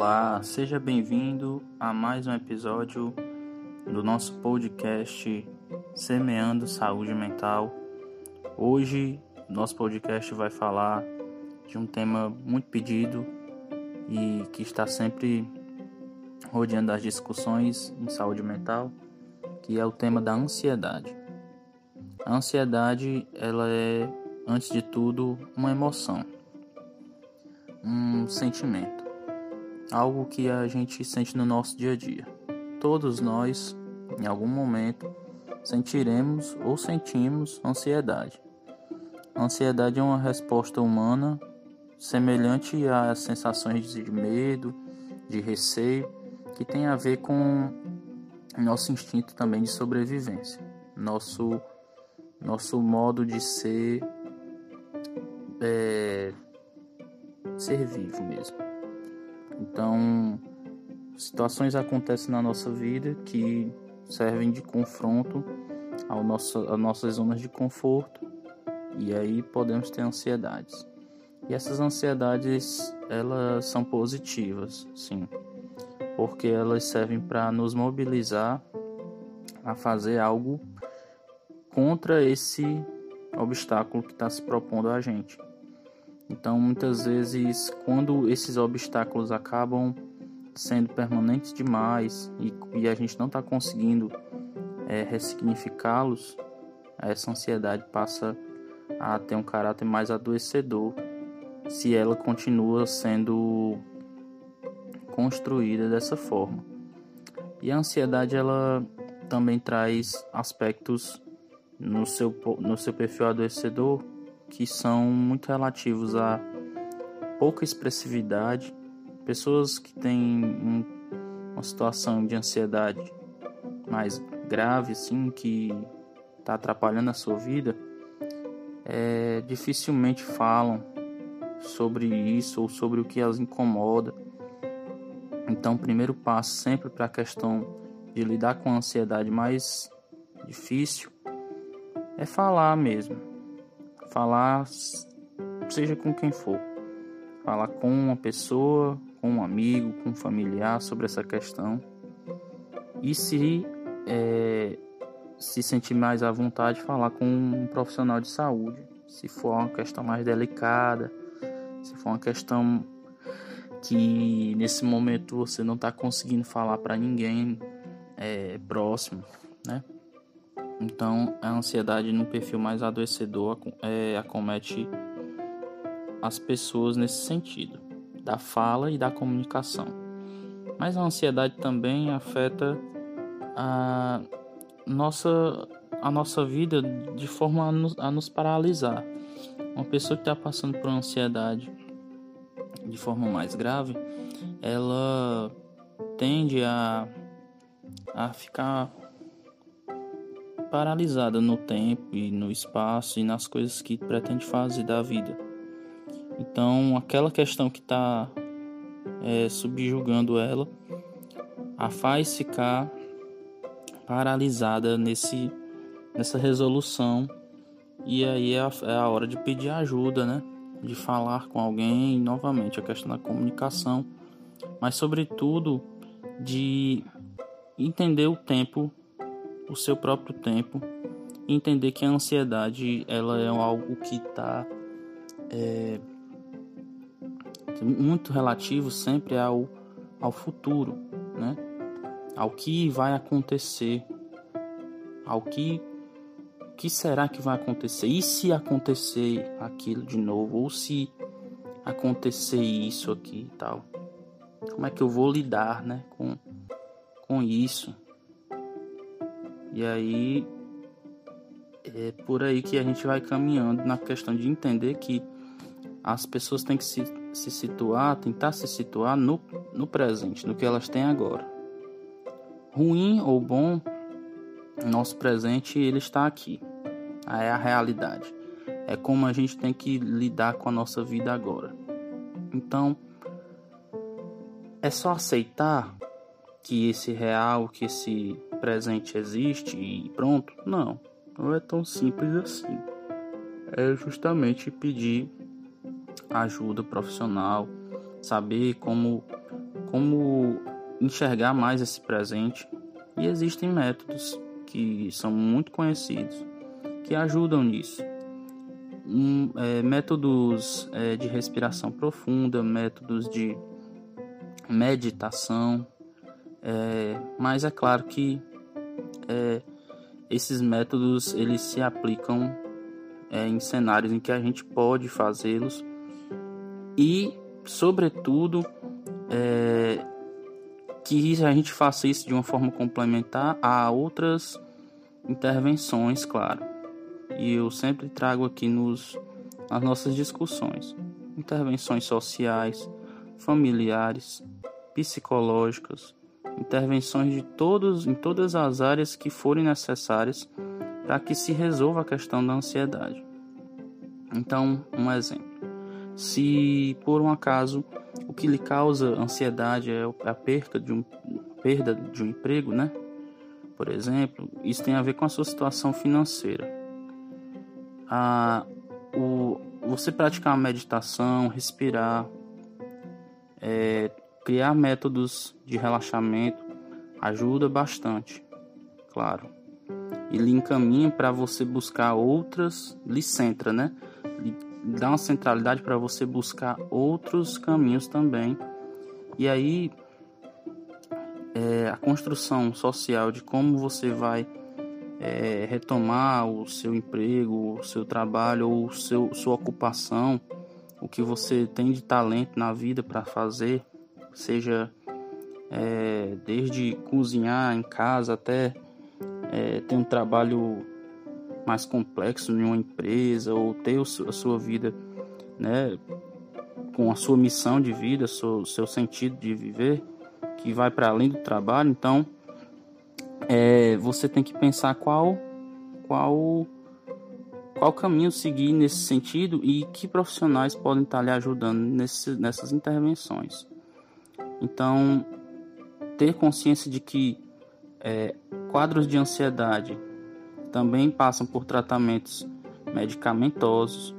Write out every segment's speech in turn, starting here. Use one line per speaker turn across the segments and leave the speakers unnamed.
Olá, seja bem-vindo a mais um episódio do nosso podcast Semeando Saúde Mental. Hoje, nosso podcast vai falar de um tema muito pedido e que está sempre rodeando as discussões em saúde mental, que é o tema da ansiedade. A ansiedade, ela é, antes de tudo, uma emoção, um sentimento algo que a gente sente no nosso dia a dia. Todos nós, em algum momento, sentiremos ou sentimos ansiedade. A ansiedade é uma resposta humana semelhante às sensações de medo, de receio, que tem a ver com nosso instinto também de sobrevivência, nosso nosso modo de ser é, ser vivo mesmo. Então, situações acontecem na nossa vida que servem de confronto ao nosso, às nossas zonas de conforto e aí podemos ter ansiedades. E essas ansiedades, elas são positivas, sim, porque elas servem para nos mobilizar a fazer algo contra esse obstáculo que está se propondo a gente. Então, muitas vezes, quando esses obstáculos acabam sendo permanentes demais e, e a gente não está conseguindo é, ressignificá-los, essa ansiedade passa a ter um caráter mais adoecedor se ela continua sendo construída dessa forma. E a ansiedade ela também traz aspectos no seu, no seu perfil adoecedor que são muito relativos a pouca expressividade, pessoas que têm um, uma situação de ansiedade mais grave, assim, que está atrapalhando a sua vida, é, dificilmente falam sobre isso ou sobre o que as incomoda. Então, o primeiro passo sempre para a questão de lidar com a ansiedade mais difícil é falar mesmo falar, seja com quem for, falar com uma pessoa, com um amigo, com um familiar sobre essa questão. E se é, se sentir mais à vontade, falar com um profissional de saúde, se for uma questão mais delicada, se for uma questão que nesse momento você não está conseguindo falar para ninguém é, próximo, né? Então, a ansiedade no perfil mais adoecedor é, acomete as pessoas nesse sentido, da fala e da comunicação. Mas a ansiedade também afeta a nossa, a nossa vida de forma a nos, a nos paralisar. Uma pessoa que está passando por ansiedade de forma mais grave, ela tende a, a ficar paralisada no tempo e no espaço e nas coisas que pretende fazer da vida. Então, aquela questão que está é, subjugando ela a faz ficar paralisada nesse, nessa resolução. E aí é a, é a hora de pedir ajuda, né? De falar com alguém, novamente, a questão da comunicação, mas, sobretudo, de entender o tempo o seu próprio tempo entender que a ansiedade ela é algo que está é, muito relativo sempre ao, ao futuro, né? ao que vai acontecer, ao que que será que vai acontecer? E se acontecer aquilo de novo? Ou se acontecer isso aqui e tal? Como é que eu vou lidar né, com, com isso? E aí é por aí que a gente vai caminhando na questão de entender que as pessoas têm que se, se situar, tentar se situar no, no presente, no que elas têm agora. Ruim ou bom, nosso presente ele está aqui. É a realidade. É como a gente tem que lidar com a nossa vida agora. Então, é só aceitar que esse real, que esse presente existe e pronto. Não, não é tão simples assim. É justamente pedir ajuda profissional, saber como como enxergar mais esse presente e existem métodos que são muito conhecidos que ajudam nisso. Um, é, métodos é, de respiração profunda, métodos de meditação, é, mas é claro que é, esses métodos eles se aplicam é, em cenários em que a gente pode fazê-los e, sobretudo, é, que a gente faça isso de uma forma complementar a outras intervenções, claro. E eu sempre trago aqui nos nas nossas discussões intervenções sociais, familiares, psicológicas, intervenções de todos em todas as áreas que forem necessárias para que se resolva a questão da ansiedade. Então, um exemplo. Se por um acaso o que lhe causa ansiedade é a perda de um, perda de um emprego, né? Por exemplo, isso tem a ver com a sua situação financeira. Ah, o, você praticar uma meditação, respirar, é, criar métodos de relaxamento ajuda bastante, claro. E lhe encaminha para você buscar outras, lhe centra, né? Lhe dá uma centralidade para você buscar outros caminhos também. E aí é, a construção social de como você vai é, retomar o seu emprego, o seu trabalho ou seu, sua ocupação, o que você tem de talento na vida para fazer, seja é, desde cozinhar em casa até é, ter um trabalho mais complexo em uma empresa ou ter a sua vida né, com a sua missão de vida, seu, seu sentido de viver, que vai para além do trabalho. Então, é, você tem que pensar qual, qual, qual caminho seguir nesse sentido e que profissionais podem estar lhe ajudando nesse, nessas intervenções. Então, ter consciência de que é, quadros de ansiedade também passam por tratamentos medicamentosos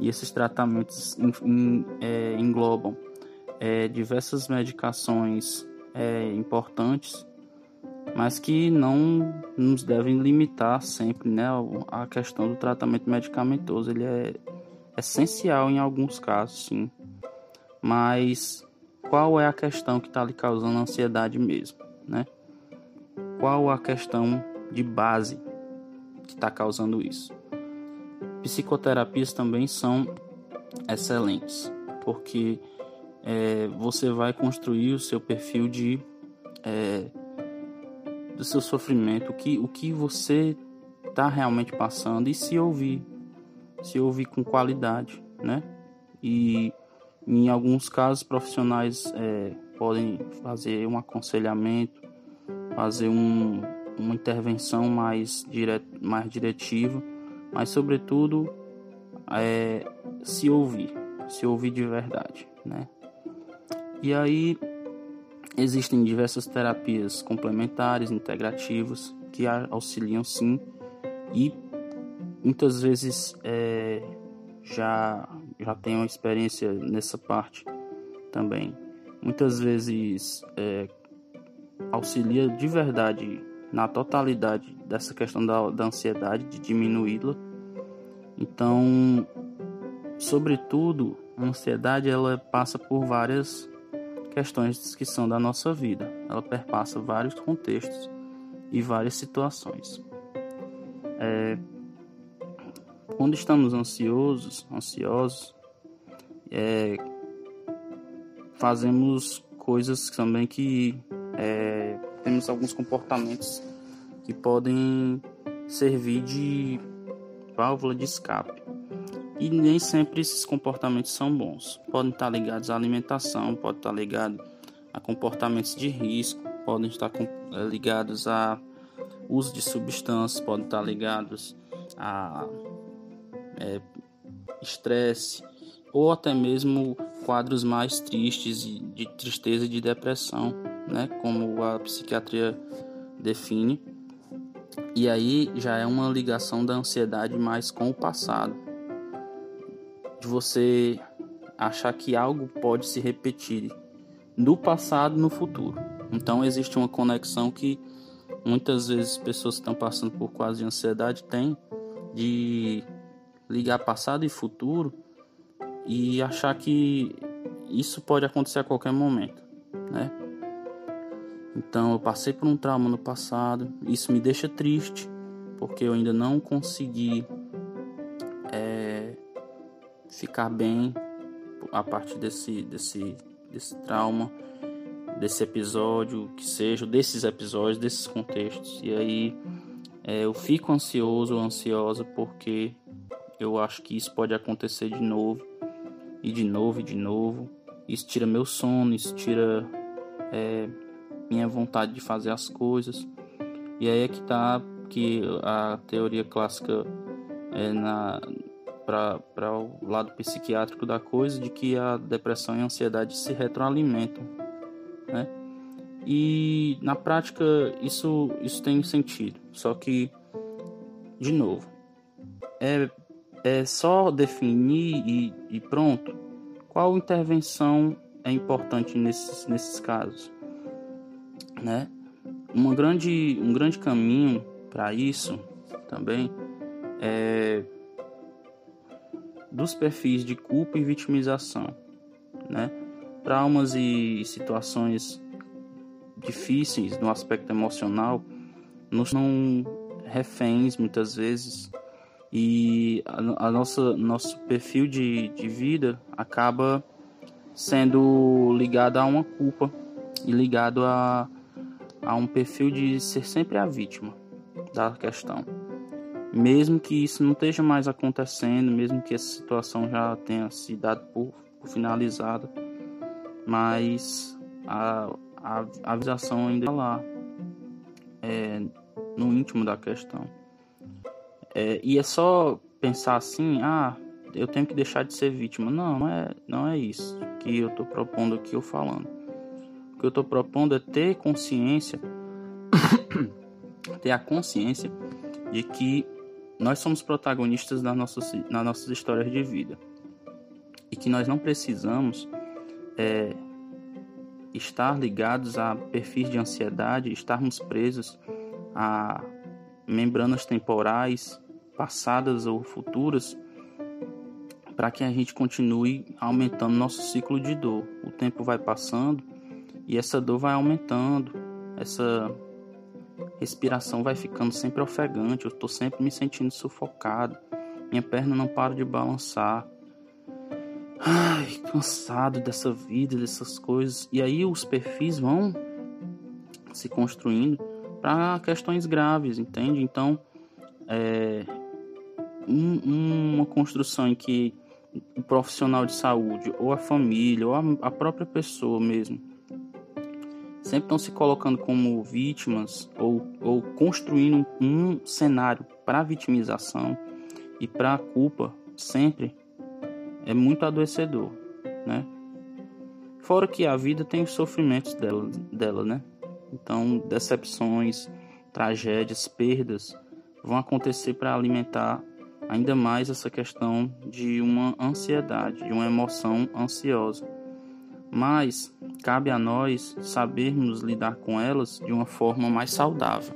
e esses tratamentos in, in, é, englobam é, diversas medicações é, importantes, mas que não nos devem limitar sempre, né? A questão do tratamento medicamentoso ele é essencial em alguns casos, sim, mas qual é a questão que está lhe causando ansiedade mesmo, né? Qual a questão de base que está causando isso? Psicoterapias também são excelentes, porque é, você vai construir o seu perfil de é, do seu sofrimento, o que, o que você está realmente passando e se ouvir, se ouvir com qualidade, né? E em alguns casos, profissionais é, podem fazer um aconselhamento, fazer um, uma intervenção mais, mais diretiva, mas, sobretudo, é, se ouvir, se ouvir de verdade, né? E aí existem diversas terapias complementares, integrativas, que auxiliam sim, e muitas vezes é, já já tenho uma experiência nessa parte também. Muitas vezes é, auxilia de verdade na totalidade dessa questão da, da ansiedade, de diminuí-la. Então, sobretudo, a ansiedade ela passa por várias questões que são da nossa vida. Ela perpassa vários contextos e várias situações. É, quando estamos ansiosos, ansiosos, é, fazemos coisas também que é, temos alguns comportamentos que podem servir de válvula de escape. E nem sempre esses comportamentos são bons. Podem estar ligados à alimentação, podem estar ligados a comportamentos de risco, podem estar é, ligados a uso de substâncias, podem estar ligados a é, estresse ou até mesmo quadros mais tristes de tristeza e de depressão, né, como a psiquiatria define. E aí já é uma ligação da ansiedade mais com o passado. De você achar que algo pode se repetir do passado no futuro. Então existe uma conexão que muitas vezes pessoas que estão passando por quase ansiedade têm de ligar passado e futuro e achar que isso pode acontecer a qualquer momento, né? Então eu passei por um trauma no passado, isso me deixa triste porque eu ainda não consegui é, ficar bem a partir desse, desse, desse trauma, desse episódio, que seja, desses episódios, desses contextos. E aí é, eu fico ansioso ou ansiosa porque eu acho que isso pode acontecer de novo, e de novo, e de novo. Isso tira meu sono, isso tira é, minha vontade de fazer as coisas. E aí é que tá que a teoria clássica é na para o lado psiquiátrico da coisa de que a depressão e a ansiedade se retroalimentam, né? E na prática isso isso tem sentido, só que de novo é é só definir e, e pronto. Qual intervenção é importante nesses nesses casos, né? Uma grande um grande caminho para isso também é dos perfis de culpa e vitimização, né? Traumas e situações difíceis no aspecto emocional nos são reféns muitas vezes e a, a nossa nosso perfil de, de vida acaba sendo ligado a uma culpa e ligado a, a um perfil de ser sempre a vítima da questão mesmo que isso não esteja mais acontecendo, mesmo que essa situação já tenha se dado por, por finalizada, mas a, a, a avisação ainda está lá, é, no íntimo da questão. É, e é só pensar assim, ah, eu tenho que deixar de ser vítima. Não, não é, não é isso que eu estou propondo aqui ou falando. O que eu estou propondo é ter consciência, ter a consciência de que nós somos protagonistas das nossas, nas nossas histórias de vida e que nós não precisamos é, estar ligados a perfis de ansiedade, estarmos presos a membranas temporais passadas ou futuras para que a gente continue aumentando nosso ciclo de dor. O tempo vai passando e essa dor vai aumentando, essa respiração vai ficando sempre ofegante, eu estou sempre me sentindo sufocado, minha perna não para de balançar. Ai, cansado dessa vida, dessas coisas. E aí os perfis vão se construindo para questões graves, entende? Então, é um, uma construção em que o profissional de saúde, ou a família, ou a, a própria pessoa mesmo, sempre estão se colocando como vítimas ou, ou construindo um cenário para vitimização e para culpa sempre é muito adoecedor, né? Fora que a vida tem os sofrimentos dela, dela, né? Então, decepções, tragédias, perdas vão acontecer para alimentar ainda mais essa questão de uma ansiedade, de uma emoção ansiosa. Mas cabe a nós sabermos lidar com elas de uma forma mais saudável,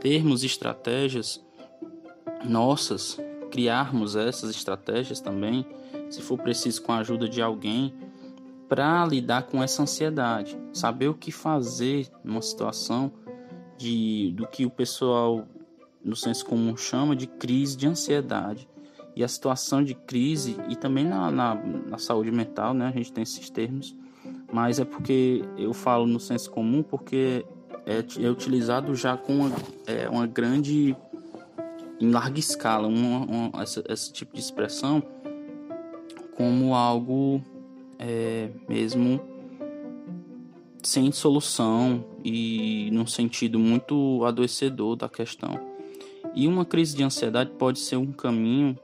termos estratégias nossas, criarmos essas estratégias também, se for preciso com a ajuda de alguém, para lidar com essa ansiedade, saber o que fazer numa situação de do que o pessoal no senso comum chama de crise de ansiedade. E a situação de crise, e também na, na, na saúde mental, né? A gente tem esses termos, mas é porque eu falo no senso comum porque é, é utilizado já com uma, é, uma grande em larga escala uma, uma, essa, esse tipo de expressão como algo é, mesmo sem solução e num sentido muito adoecedor da questão. E uma crise de ansiedade pode ser um caminho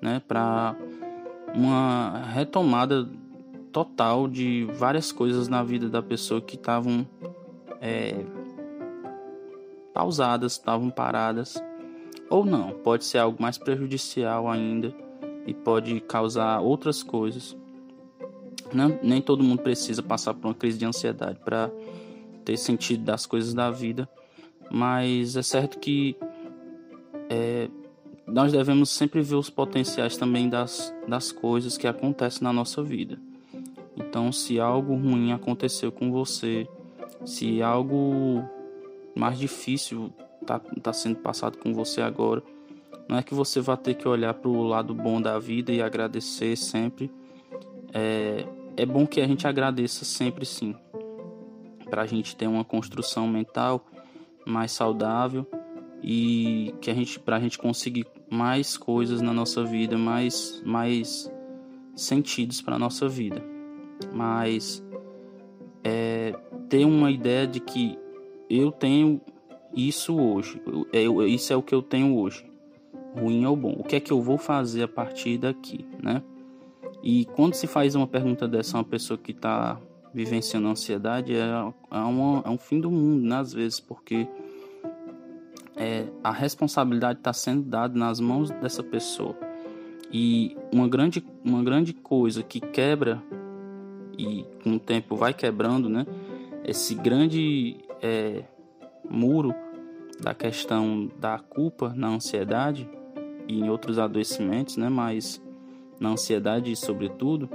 né, para uma retomada total de várias coisas na vida da pessoa que estavam é, pausadas, estavam paradas, ou não, pode ser algo mais prejudicial ainda e pode causar outras coisas. Não, nem todo mundo precisa passar por uma crise de ansiedade para ter sentido das coisas da vida, mas é certo que é, nós devemos sempre ver os potenciais também das, das coisas que acontecem na nossa vida. Então, se algo ruim aconteceu com você, se algo mais difícil está tá sendo passado com você agora, não é que você vai ter que olhar para o lado bom da vida e agradecer sempre. É, é bom que a gente agradeça sempre sim, para a gente ter uma construção mental mais saudável e que a gente para a gente conseguir mais coisas na nossa vida, mais mais sentidos para nossa vida. Mas é, ter uma ideia de que eu tenho isso hoje, eu, isso é o que eu tenho hoje, ruim ou bom. O que é que eu vou fazer a partir daqui, né? E quando se faz uma pergunta dessa a uma pessoa que está vivenciando ansiedade, é, é, uma, é um fim do mundo, né? Às vezes, porque é, a responsabilidade está sendo dada nas mãos dessa pessoa. E uma grande, uma grande coisa que quebra e com o tempo vai quebrando, né? Esse grande é, muro da questão da culpa na ansiedade e em outros adoecimentos, né? Mas na ansiedade, sobretudo,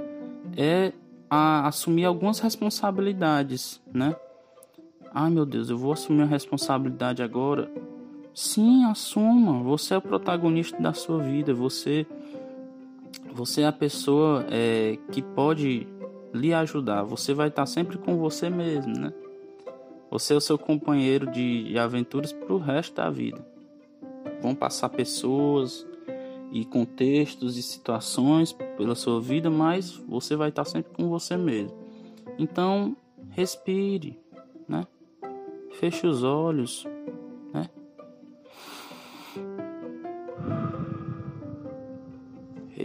é a assumir algumas responsabilidades, né? Ai meu Deus, eu vou assumir a responsabilidade agora Sim, assuma. Você é o protagonista da sua vida. Você, você é a pessoa é, que pode lhe ajudar. Você vai estar sempre com você mesmo, né? Você é o seu companheiro de, aventuras para o resto da vida. Vão passar pessoas e contextos e situações pela sua vida, mas você vai estar sempre com você mesmo. Então, respire, né? Feche os olhos,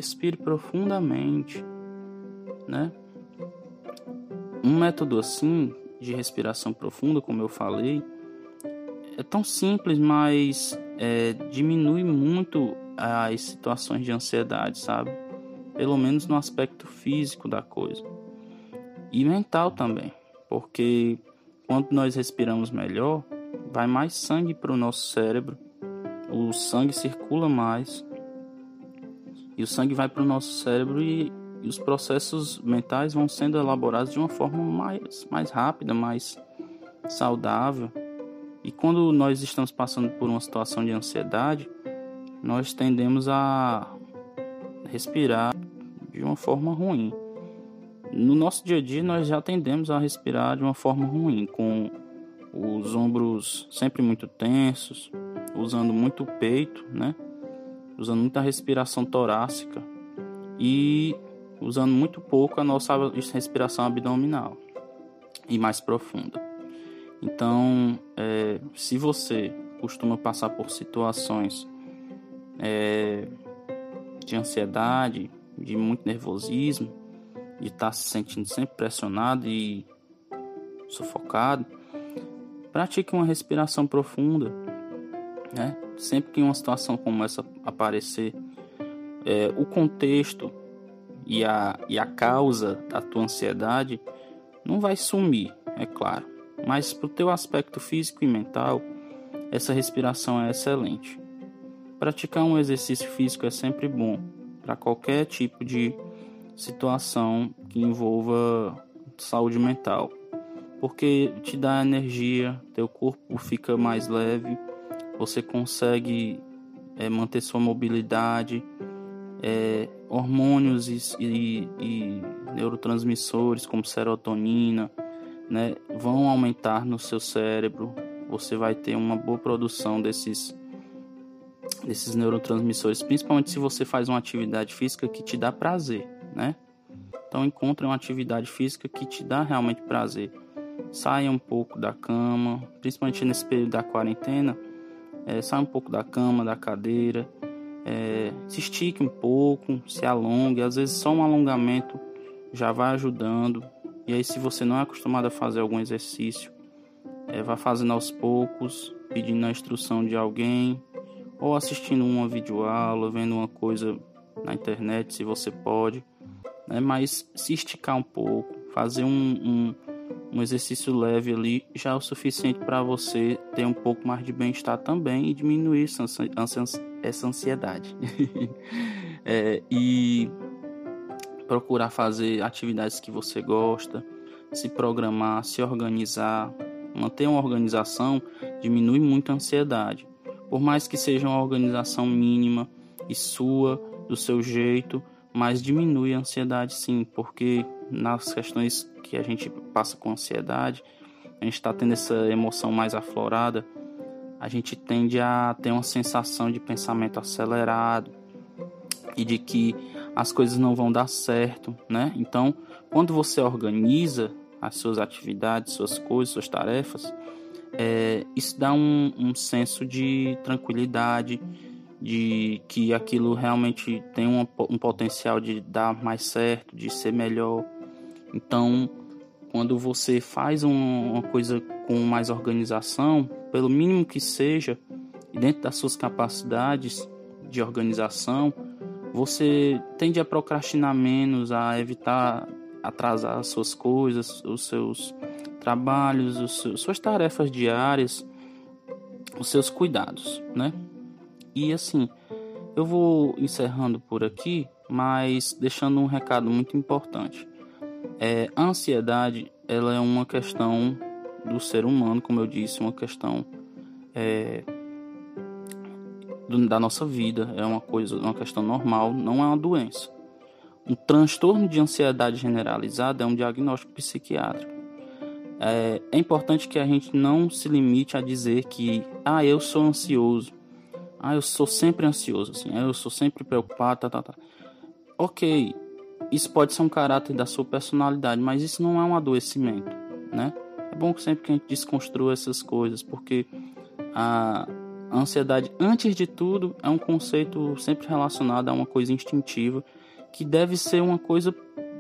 respire profundamente, né? Um método assim de respiração profunda, como eu falei, é tão simples, mas é, diminui muito as situações de ansiedade, sabe? Pelo menos no aspecto físico da coisa e mental também, porque quando nós respiramos melhor, vai mais sangue para o nosso cérebro, o sangue circula mais e o sangue vai para o nosso cérebro e, e, os processos mentais vão sendo elaborados de uma forma mais, mais rápida, mais saudável. E quando nós estamos passando por uma situação de ansiedade, nós tendemos a respirar de uma forma ruim. No nosso dia a dia, nós já tendemos a respirar de uma forma ruim, com os ombros sempre muito tensos, usando muito o peito, né? Usando muita respiração torácica e usando muito pouco a nossa respiração abdominal e mais profunda. Então, é, se você costuma passar por situações é, de ansiedade, de muito nervosismo, de estar tá se sentindo sempre pressionado e sufocado, pratique uma respiração profunda, né? sempre que uma situação como essa aparecer, é, o contexto e a, e a causa da tua ansiedade não vai sumir, é claro. Mas para o teu aspecto físico e mental, essa respiração é excelente. Praticar um exercício físico é sempre bom para qualquer tipo de situação que envolva saúde mental, porque te dá energia, teu corpo fica mais leve você consegue é, manter sua mobilidade, é, hormônios e, e, e, neurotransmissores como serotonina né, vão aumentar no seu cérebro. Você vai ter uma boa produção desses, desses neurotransmissores, principalmente se você faz uma atividade física que te dá prazer, né? Então encontre uma atividade física que te dá realmente prazer. Saia um pouco da cama, principalmente nesse período da quarentena é, sai um pouco da cama, da cadeira, é, se estique um pouco, se alongue. Às vezes só um alongamento já vai ajudando. E aí, se você não é acostumado a fazer algum exercício, é, vá fazendo aos poucos, pedindo a instrução de alguém, ou assistindo uma videoaula, vendo uma coisa na internet, se você pode. né? Mas se esticar um pouco, fazer um, um, um exercício leve ali, já é o suficiente para você ter um pouco mais de bem-estar também e diminuir essa, ansiedade. é, e procurar fazer atividades que você gosta, se programar, se organizar, manter uma organização diminui muito a ansiedade. Por mais que seja uma organização mínima e sua, do seu jeito, mas diminui a ansiedade sim, porque nas questões que a gente passa com ansiedade, a gente está tendo essa emoção mais aflorada, a gente tende a ter uma sensação de pensamento acelerado e de que as coisas não vão dar certo, né? Então, quando você organiza as suas atividades, suas coisas, suas tarefas, é, isso dá um, um senso de tranquilidade, de que aquilo realmente tem um, um potencial de dar mais certo, de ser melhor. Então, quando você faz um, uma coisa com mais organização, pelo mínimo que seja, dentro das suas capacidades de organização, você tende a procrastinar menos, a evitar atrasar as suas coisas, os seus trabalhos, os seus, suas tarefas diárias, os seus cuidados, né? E assim, eu vou encerrando por aqui, mas deixando um recado muito importante. É, a ansiedade, ela é uma questão do ser humano, como eu disse, uma questão é, do, da nossa vida, é uma coisa, uma questão normal, não é uma doença. Um transtorno de ansiedade generalizada é um diagnóstico psiquiátrico. É, é importante que a gente não se limite a dizer que, ah, eu sou ansioso, ah, eu sou sempre ansioso, assim, ah, eu sou sempre preocupado, tá, tá, tá. Ok, isso pode ser um caráter da sua personalidade, mas isso não é um adoecimento, né? É bom que sempre que a gente desconstrua essas coisas, porque a, ansiedade, antes de tudo, é um conceito sempre relacionado a uma coisa instintiva, que deve ser uma coisa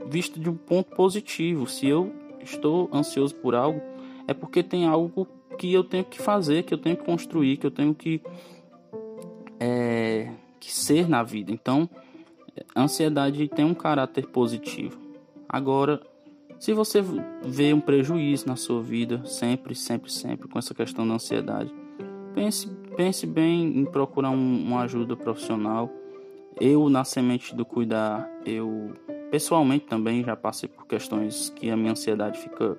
vista de um ponto positivo. Se eu estou ansioso por algo, é porque tem algo que eu tenho que fazer, que eu tenho que construir, que eu tenho que é, que ser na vida. Então, a ansiedade tem um caráter positivo. Agora, se você vê um prejuízo na sua vida, sempre, sempre, sempre com essa questão da ansiedade, pense, pense bem em procurar um, uma ajuda profissional. Eu, na semente do cuidar, eu pessoalmente também já passei por questões que a minha ansiedade fica,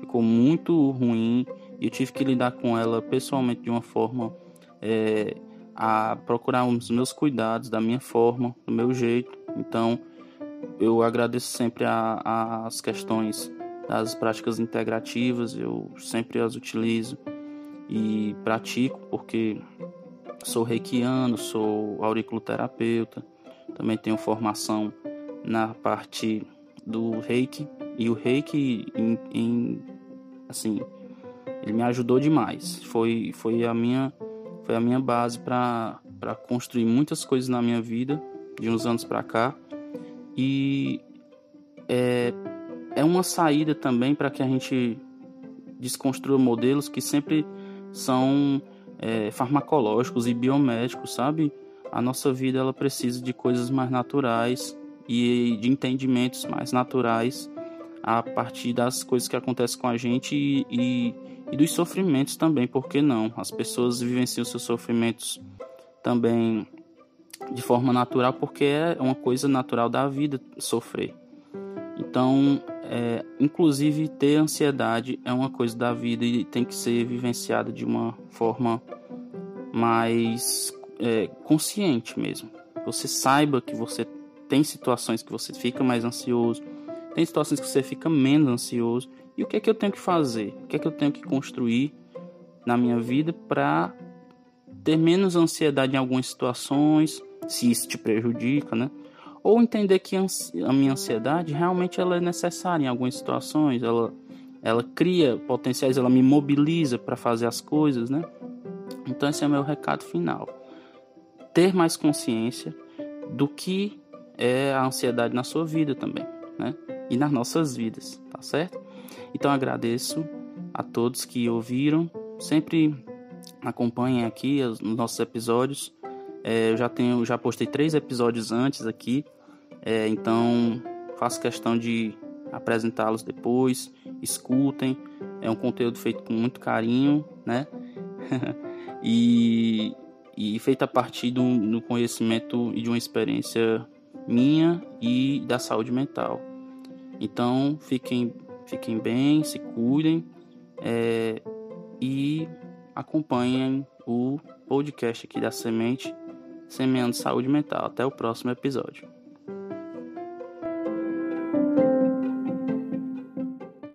ficou muito ruim e eu tive que lidar com ela pessoalmente de uma forma é, a procurar os meus cuidados da minha forma, do meu jeito. Então, eu agradeço sempre a, a, as questões das práticas integrativas, eu sempre as utilizo e pratico porque sou reikiano, sou auriculoterapeuta, também tenho formação na parte do reiki e o reiki em, em assim ele me ajudou demais foi foi a minha foi a minha base para construir muitas coisas na minha vida de uns anos para cá e é, é uma saída também para que a gente desconstrua modelos que sempre são é, farmacológicos e biomédicos, sabe? A nossa vida ela precisa de coisas mais naturais e de entendimentos mais naturais a partir das coisas que acontecem com a gente e, e e dos sofrimentos também, por que não? As pessoas vivenciam seus sofrimentos também de forma natural, porque é uma coisa natural da vida sofrer. Então, é, inclusive ter ansiedade é uma coisa da vida e tem que ser vivenciada de uma forma mais é, consciente mesmo. Você saiba que você tem situações que você fica mais ansioso, tem situações que você fica menos ansioso e o que é que eu tenho que fazer? O que é que eu tenho que construir na minha vida para ter menos ansiedade em algumas situações, se isso te prejudica, né? Ou entender que a minha ansiedade realmente ela é necessária em algumas situações, ela ela cria potenciais, ela me mobiliza para fazer as coisas, né? Então esse é o meu recado final. Ter mais consciência do que é a ansiedade na sua vida também, né? E nas nossas vidas, tá certo? Então agradeço a todos que ouviram, sempre acompanhem aqui os nossos episódios. É, eu já tenho, já postei três episódios antes aqui, é, então faço questão de apresentá-los depois. Escutem, é um conteúdo feito com muito carinho, né? e, e feito a partir do, do conhecimento e de uma experiência minha e da saúde mental. Então, fiquem, fiquem bem, se cuidem é, e acompanhem o podcast aqui da Semente, Semeando Saúde Mental. Até o próximo episódio.